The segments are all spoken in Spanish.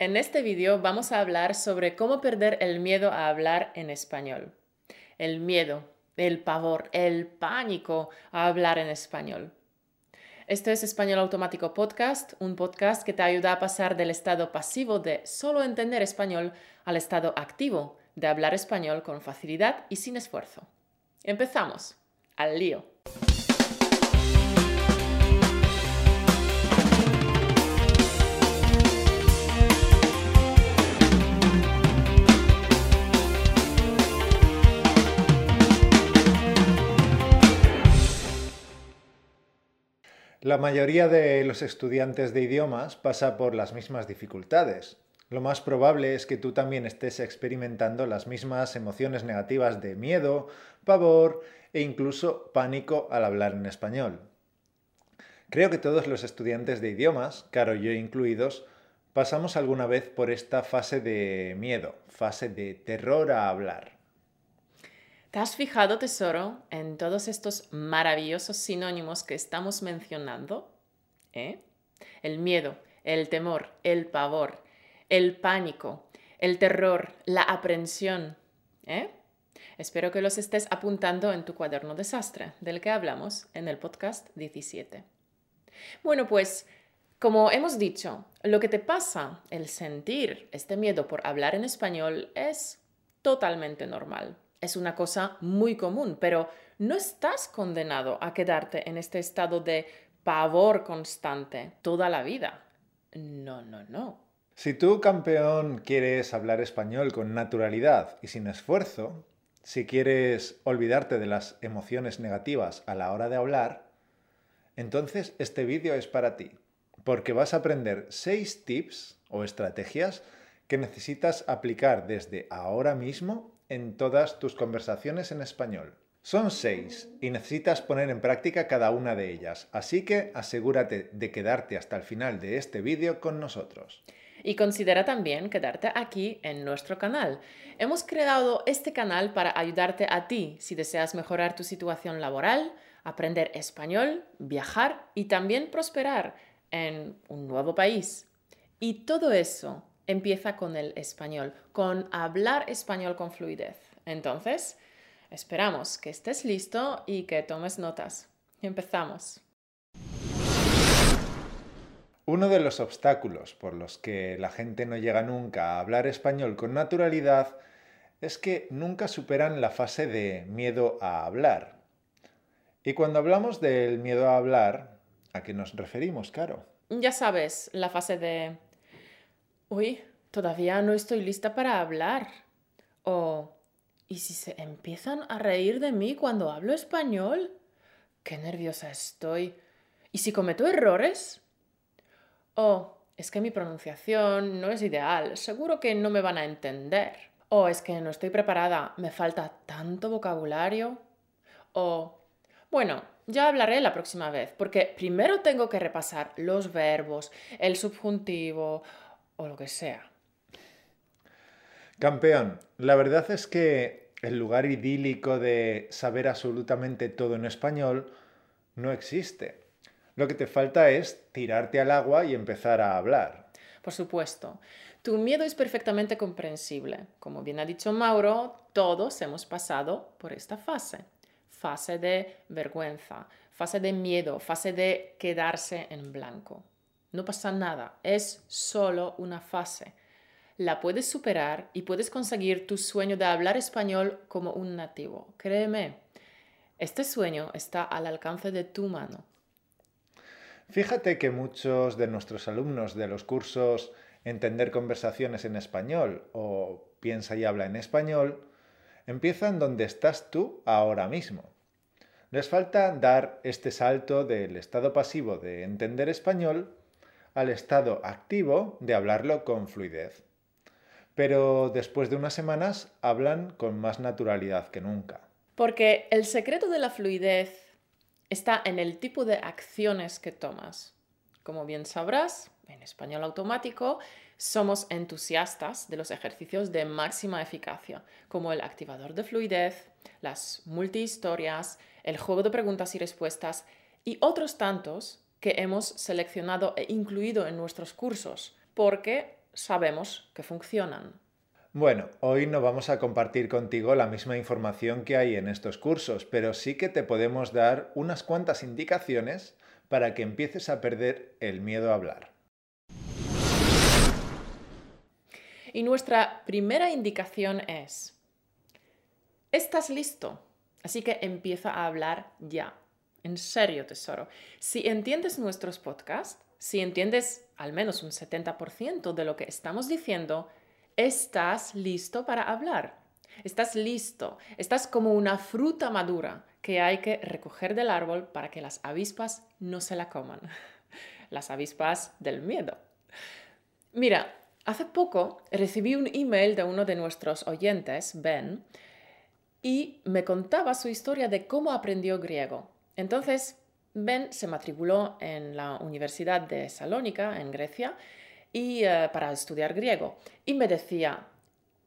En este vídeo vamos a hablar sobre cómo perder el miedo a hablar en español. El miedo, el pavor, el pánico a hablar en español. Esto es Español Automático Podcast, un podcast que te ayuda a pasar del estado pasivo de solo entender español al estado activo de hablar español con facilidad y sin esfuerzo. Empezamos. Al lío. La mayoría de los estudiantes de idiomas pasa por las mismas dificultades. Lo más probable es que tú también estés experimentando las mismas emociones negativas de miedo, pavor e incluso pánico al hablar en español. Creo que todos los estudiantes de idiomas, Caro yo incluidos, pasamos alguna vez por esta fase de miedo, fase de terror a hablar. ¿Te has fijado, tesoro, en todos estos maravillosos sinónimos que estamos mencionando? ¿Eh? El miedo, el temor, el pavor, el pánico, el terror, la aprensión. ¿Eh? Espero que los estés apuntando en tu cuaderno desastre, del que hablamos en el podcast 17. Bueno, pues, como hemos dicho, lo que te pasa, el sentir este miedo por hablar en español, es totalmente normal es una cosa muy común, pero no estás condenado a quedarte en este estado de pavor constante toda la vida. No, no, no. Si tú, campeón, quieres hablar español con naturalidad y sin esfuerzo, si quieres olvidarte de las emociones negativas a la hora de hablar, entonces este vídeo es para ti, porque vas a aprender seis tips o estrategias que necesitas aplicar desde ahora mismo en todas tus conversaciones en español. Son seis y necesitas poner en práctica cada una de ellas, así que asegúrate de quedarte hasta el final de este vídeo con nosotros. Y considera también quedarte aquí en nuestro canal. Hemos creado este canal para ayudarte a ti si deseas mejorar tu situación laboral, aprender español, viajar y también prosperar en un nuevo país. Y todo eso empieza con el español, con hablar español con fluidez. Entonces, esperamos que estés listo y que tomes notas. Empezamos. Uno de los obstáculos por los que la gente no llega nunca a hablar español con naturalidad es que nunca superan la fase de miedo a hablar. Y cuando hablamos del miedo a hablar, ¿a qué nos referimos, Caro? Ya sabes, la fase de uy, todavía no estoy lista para hablar. O, ¿y si se empiezan a reír de mí cuando hablo español? Qué nerviosa estoy. ¿Y si cometo errores? O, es que mi pronunciación no es ideal, seguro que no me van a entender. O es que no estoy preparada, me falta tanto vocabulario. O, bueno, ya hablaré la próxima vez, porque primero tengo que repasar los verbos, el subjuntivo, o lo que sea. Campeón, la verdad es que el lugar idílico de saber absolutamente todo en español no existe. Lo que te falta es tirarte al agua y empezar a hablar. Por supuesto. Tu miedo es perfectamente comprensible. Como bien ha dicho Mauro, todos hemos pasado por esta fase. Fase de vergüenza, fase de miedo, fase de quedarse en blanco. No pasa nada, es solo una fase. La puedes superar y puedes conseguir tu sueño de hablar español como un nativo. Créeme, este sueño está al alcance de tu mano. Fíjate que muchos de nuestros alumnos de los cursos Entender conversaciones en español o Piensa y habla en español empiezan donde estás tú ahora mismo. Les falta dar este salto del estado pasivo de entender español al estado activo de hablarlo con fluidez. Pero después de unas semanas hablan con más naturalidad que nunca. Porque el secreto de la fluidez está en el tipo de acciones que tomas. Como bien sabrás, en español automático, somos entusiastas de los ejercicios de máxima eficacia, como el activador de fluidez, las multihistorias, el juego de preguntas y respuestas y otros tantos que hemos seleccionado e incluido en nuestros cursos, porque sabemos que funcionan. Bueno, hoy no vamos a compartir contigo la misma información que hay en estos cursos, pero sí que te podemos dar unas cuantas indicaciones para que empieces a perder el miedo a hablar. Y nuestra primera indicación es, estás listo, así que empieza a hablar ya. En serio, tesoro. Si entiendes nuestros podcasts, si entiendes al menos un 70% de lo que estamos diciendo, estás listo para hablar. Estás listo. Estás como una fruta madura que hay que recoger del árbol para que las avispas no se la coman. Las avispas del miedo. Mira, hace poco recibí un email de uno de nuestros oyentes, Ben, y me contaba su historia de cómo aprendió griego. Entonces, Ben se matriculó en la Universidad de Salónica, en Grecia, y, eh, para estudiar griego. Y me decía,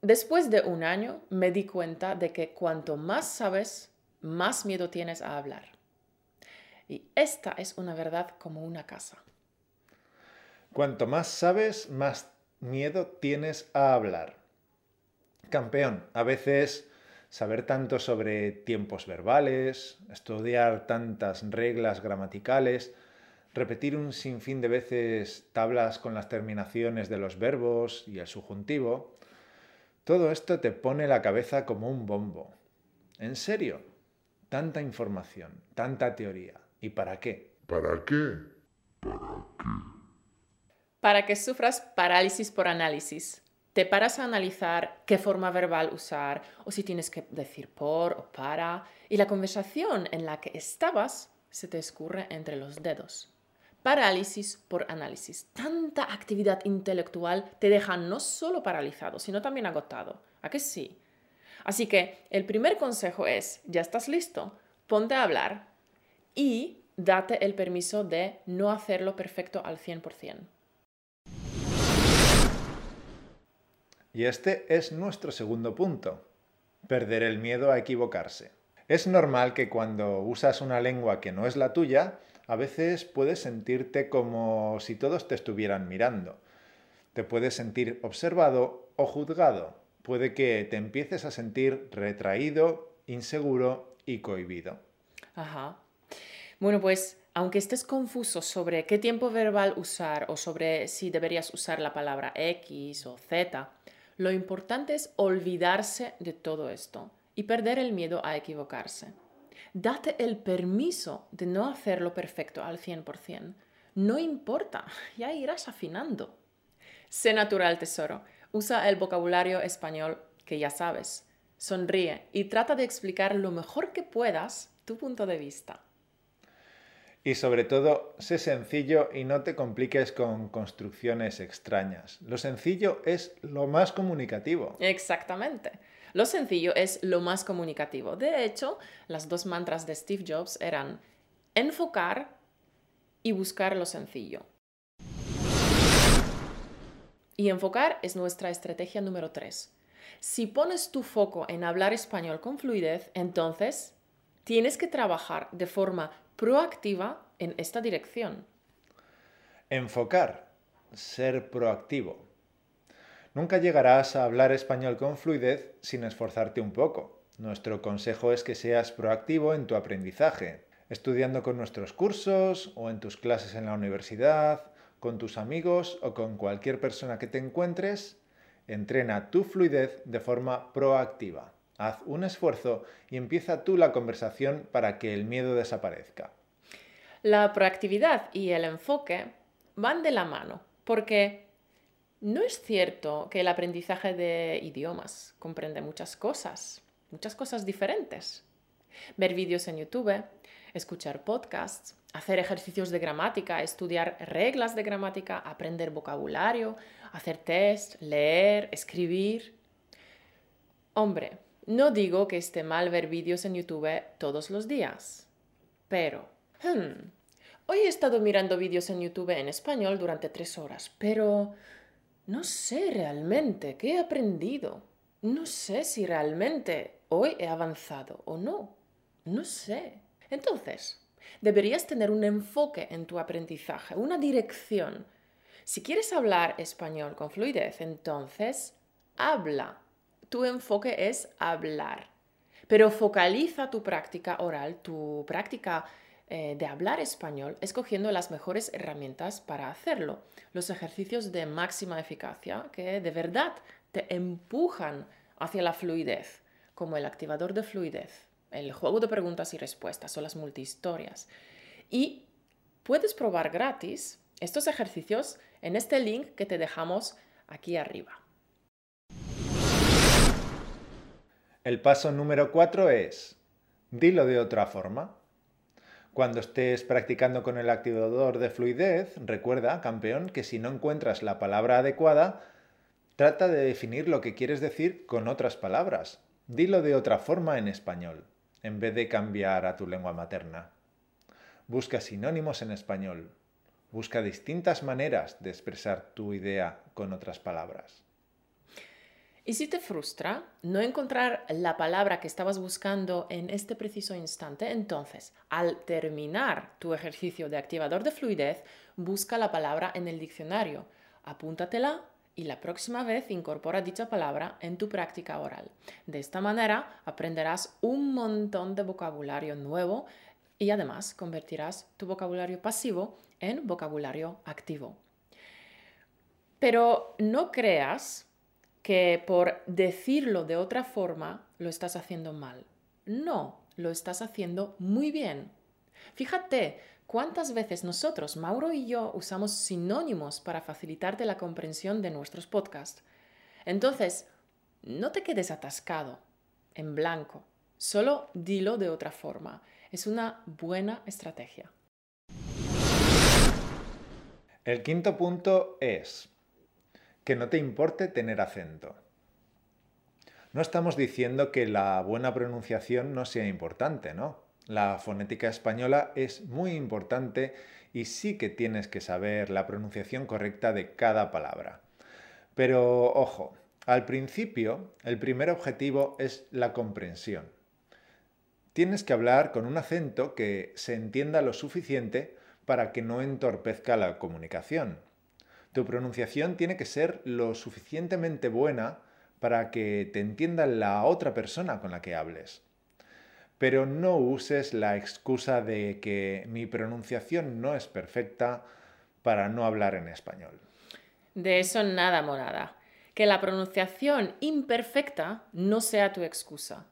después de un año me di cuenta de que cuanto más sabes, más miedo tienes a hablar. Y esta es una verdad como una casa. Cuanto más sabes, más miedo tienes a hablar. Campeón, a veces saber tanto sobre tiempos verbales, estudiar tantas reglas gramaticales, repetir un sinfín de veces tablas con las terminaciones de los verbos y el subjuntivo, todo esto te pone la cabeza como un bombo. ¿En serio? Tanta información, tanta teoría. ¿Y para qué? ¿Para qué? ¿Para qué? Para que sufras parálisis por análisis te paras a analizar qué forma verbal usar o si tienes que decir por o para y la conversación en la que estabas se te escurre entre los dedos. Parálisis por análisis. Tanta actividad intelectual te deja no solo paralizado, sino también agotado. ¿A que sí? Así que el primer consejo es, ya estás listo, ponte a hablar y date el permiso de no hacerlo perfecto al 100%. Y este es nuestro segundo punto, perder el miedo a equivocarse. Es normal que cuando usas una lengua que no es la tuya, a veces puedes sentirte como si todos te estuvieran mirando. Te puedes sentir observado o juzgado. Puede que te empieces a sentir retraído, inseguro y cohibido. Ajá. Bueno, pues aunque estés confuso sobre qué tiempo verbal usar o sobre si deberías usar la palabra X o Z, lo importante es olvidarse de todo esto y perder el miedo a equivocarse. Date el permiso de no hacerlo perfecto al 100%. No importa, ya irás afinando. Sé natural, tesoro. Usa el vocabulario español que ya sabes. Sonríe y trata de explicar lo mejor que puedas tu punto de vista. Y sobre todo, sé sencillo y no te compliques con construcciones extrañas. Lo sencillo es lo más comunicativo. Exactamente. Lo sencillo es lo más comunicativo. De hecho, las dos mantras de Steve Jobs eran enfocar y buscar lo sencillo. Y enfocar es nuestra estrategia número tres. Si pones tu foco en hablar español con fluidez, entonces tienes que trabajar de forma proactiva en esta dirección. Enfocar, ser proactivo. Nunca llegarás a hablar español con fluidez sin esforzarte un poco. Nuestro consejo es que seas proactivo en tu aprendizaje, estudiando con nuestros cursos o en tus clases en la universidad, con tus amigos o con cualquier persona que te encuentres. Entrena tu fluidez de forma proactiva. Haz un esfuerzo y empieza tú la conversación para que el miedo desaparezca. La proactividad y el enfoque van de la mano, porque no es cierto que el aprendizaje de idiomas comprende muchas cosas, muchas cosas diferentes. Ver vídeos en YouTube, escuchar podcasts, hacer ejercicios de gramática, estudiar reglas de gramática, aprender vocabulario, hacer test, leer, escribir. Hombre, no digo que esté mal ver vídeos en YouTube todos los días, pero... Hmm, hoy he estado mirando vídeos en YouTube en español durante tres horas, pero no sé realmente qué he aprendido. No sé si realmente hoy he avanzado o no. No sé. Entonces, deberías tener un enfoque en tu aprendizaje, una dirección. Si quieres hablar español con fluidez, entonces habla. Tu enfoque es hablar. Pero focaliza tu práctica oral, tu práctica eh, de hablar español, escogiendo las mejores herramientas para hacerlo. Los ejercicios de máxima eficacia que de verdad te empujan hacia la fluidez, como el activador de fluidez, el juego de preguntas y respuestas o las multihistorias. Y puedes probar gratis estos ejercicios en este link que te dejamos aquí arriba. El paso número 4 es, dilo de otra forma. Cuando estés practicando con el activador de fluidez, recuerda, campeón, que si no encuentras la palabra adecuada, trata de definir lo que quieres decir con otras palabras. Dilo de otra forma en español, en vez de cambiar a tu lengua materna. Busca sinónimos en español. Busca distintas maneras de expresar tu idea con otras palabras. Y si te frustra no encontrar la palabra que estabas buscando en este preciso instante, entonces, al terminar tu ejercicio de activador de fluidez, busca la palabra en el diccionario, apúntatela y la próxima vez incorpora dicha palabra en tu práctica oral. De esta manera aprenderás un montón de vocabulario nuevo y además convertirás tu vocabulario pasivo en vocabulario activo. Pero no creas que por decirlo de otra forma lo estás haciendo mal. No, lo estás haciendo muy bien. Fíjate cuántas veces nosotros, Mauro y yo, usamos sinónimos para facilitarte la comprensión de nuestros podcasts. Entonces, no te quedes atascado, en blanco. Solo dilo de otra forma. Es una buena estrategia. El quinto punto es que no te importe tener acento. No estamos diciendo que la buena pronunciación no sea importante, ¿no? La fonética española es muy importante y sí que tienes que saber la pronunciación correcta de cada palabra. Pero ojo, al principio el primer objetivo es la comprensión. Tienes que hablar con un acento que se entienda lo suficiente para que no entorpezca la comunicación. Tu pronunciación tiene que ser lo suficientemente buena para que te entienda la otra persona con la que hables. Pero no uses la excusa de que mi pronunciación no es perfecta para no hablar en español. De eso nada, morada. Que la pronunciación imperfecta no sea tu excusa.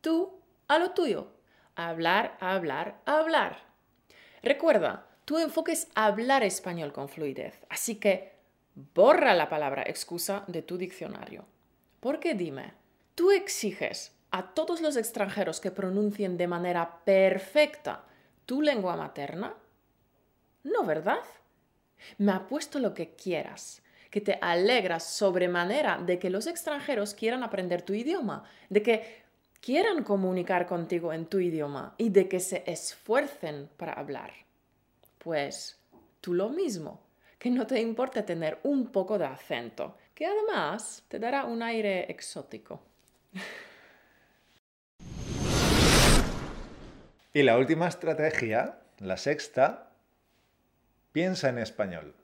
Tú a lo tuyo. Hablar, hablar, hablar. Recuerda, tu enfoque es hablar español con fluidez. Así que borra la palabra excusa de tu diccionario. Porque dime, ¿tú exiges a todos los extranjeros que pronuncien de manera perfecta tu lengua materna? No, ¿verdad? Me apuesto lo que quieras, que te alegras sobremanera de que los extranjeros quieran aprender tu idioma, de que quieran comunicar contigo en tu idioma y de que se esfuercen para hablar. Pues tú lo mismo, que no te importe tener un poco de acento, que además te dará un aire exótico. Y la última estrategia, la sexta, piensa en español.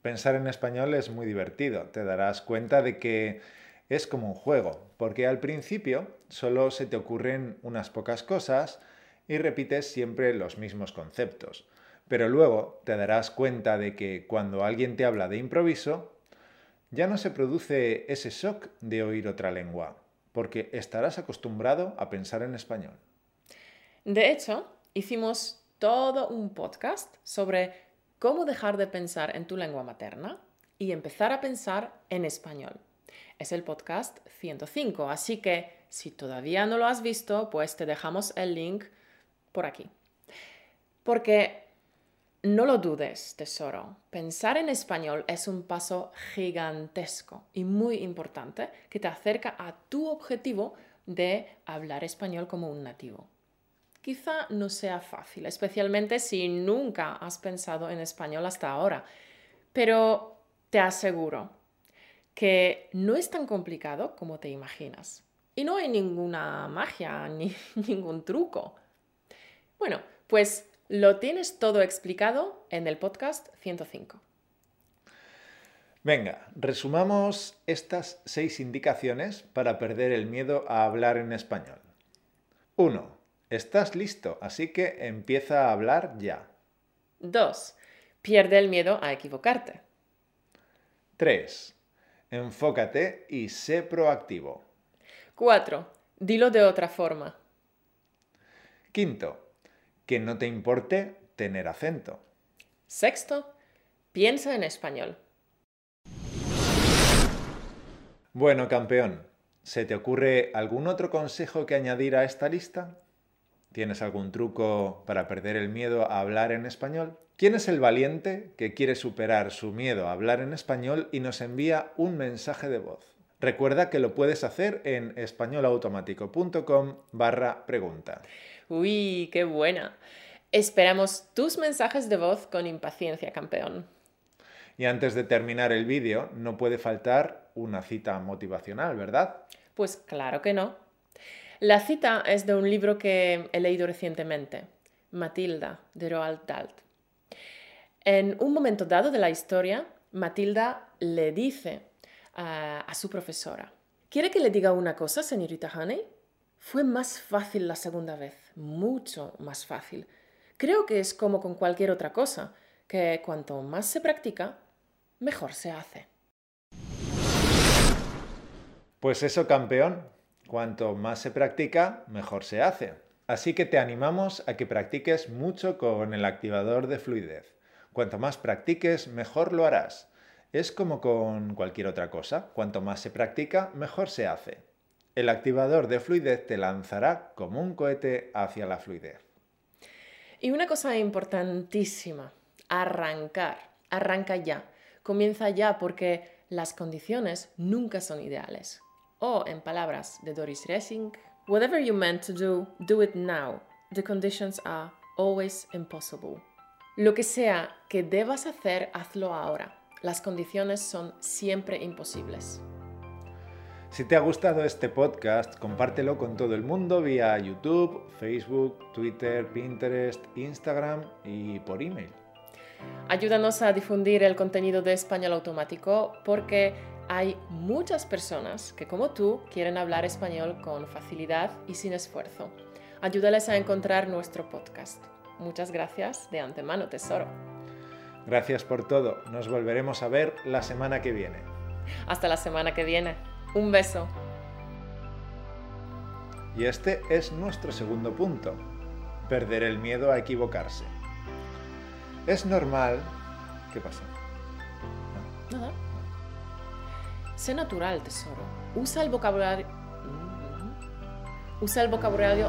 Pensar en español es muy divertido, te darás cuenta de que es como un juego, porque al principio solo se te ocurren unas pocas cosas y repites siempre los mismos conceptos. Pero luego te darás cuenta de que cuando alguien te habla de improviso, ya no se produce ese shock de oír otra lengua, porque estarás acostumbrado a pensar en español. De hecho, hicimos todo un podcast sobre cómo dejar de pensar en tu lengua materna y empezar a pensar en español. Es el podcast 105, así que si todavía no lo has visto, pues te dejamos el link por aquí. Porque no lo dudes, tesoro. Pensar en español es un paso gigantesco y muy importante que te acerca a tu objetivo de hablar español como un nativo. Quizá no sea fácil, especialmente si nunca has pensado en español hasta ahora, pero te aseguro que no es tan complicado como te imaginas. Y no hay ninguna magia ni ningún truco. Bueno, pues lo tienes todo explicado en el podcast 105. Venga, resumamos estas seis indicaciones para perder el miedo a hablar en español. 1. Estás listo, así que empieza a hablar ya. 2. Pierde el miedo a equivocarte. 3. Enfócate y sé proactivo. 4. Dilo de otra forma. Quinto, que no te importe tener acento. Sexto, piensa en español. Bueno, campeón, ¿se te ocurre algún otro consejo que añadir a esta lista? ¿Tienes algún truco para perder el miedo a hablar en español? ¿Quién es el valiente que quiere superar su miedo a hablar en español y nos envía un mensaje de voz? Recuerda que lo puedes hacer en españolautomático.com barra pregunta. Uy, qué buena. Esperamos tus mensajes de voz con impaciencia, campeón. Y antes de terminar el vídeo, no puede faltar una cita motivacional, ¿verdad? Pues claro que no. La cita es de un libro que he leído recientemente, Matilda, de Roald Dahl. En un momento dado de la historia, Matilda le dice a, a su profesora, ¿quiere que le diga una cosa, señorita Honey? Fue más fácil la segunda vez, mucho más fácil. Creo que es como con cualquier otra cosa, que cuanto más se practica, mejor se hace. Pues eso, campeón. Cuanto más se practica, mejor se hace. Así que te animamos a que practiques mucho con el activador de fluidez. Cuanto más practiques, mejor lo harás. Es como con cualquier otra cosa. Cuanto más se practica, mejor se hace. El activador de fluidez te lanzará como un cohete hacia la fluidez. Y una cosa importantísima, arrancar. Arranca ya comienza ya porque las condiciones nunca son ideales. O, en palabras de Doris Ressing, whatever you meant to do, do it now. The conditions are always impossible. Lo que sea que debas hacer, hazlo ahora. Las condiciones son siempre imposibles. Si te ha gustado este podcast, compártelo con todo el mundo vía YouTube, Facebook, Twitter, Pinterest, Instagram y por email. Ayúdanos a difundir el contenido de Español Automático porque hay muchas personas que como tú quieren hablar español con facilidad y sin esfuerzo. Ayúdales a encontrar nuestro podcast. Muchas gracias de antemano, tesoro. Gracias por todo. Nos volveremos a ver la semana que viene. Hasta la semana que viene. Un beso. Y este es nuestro segundo punto. Perder el miedo a equivocarse. Es normal. ¿Qué pasa? Nada. Sé natural, tesoro. Usa el vocabulario. Mm. Usa el vocabulario.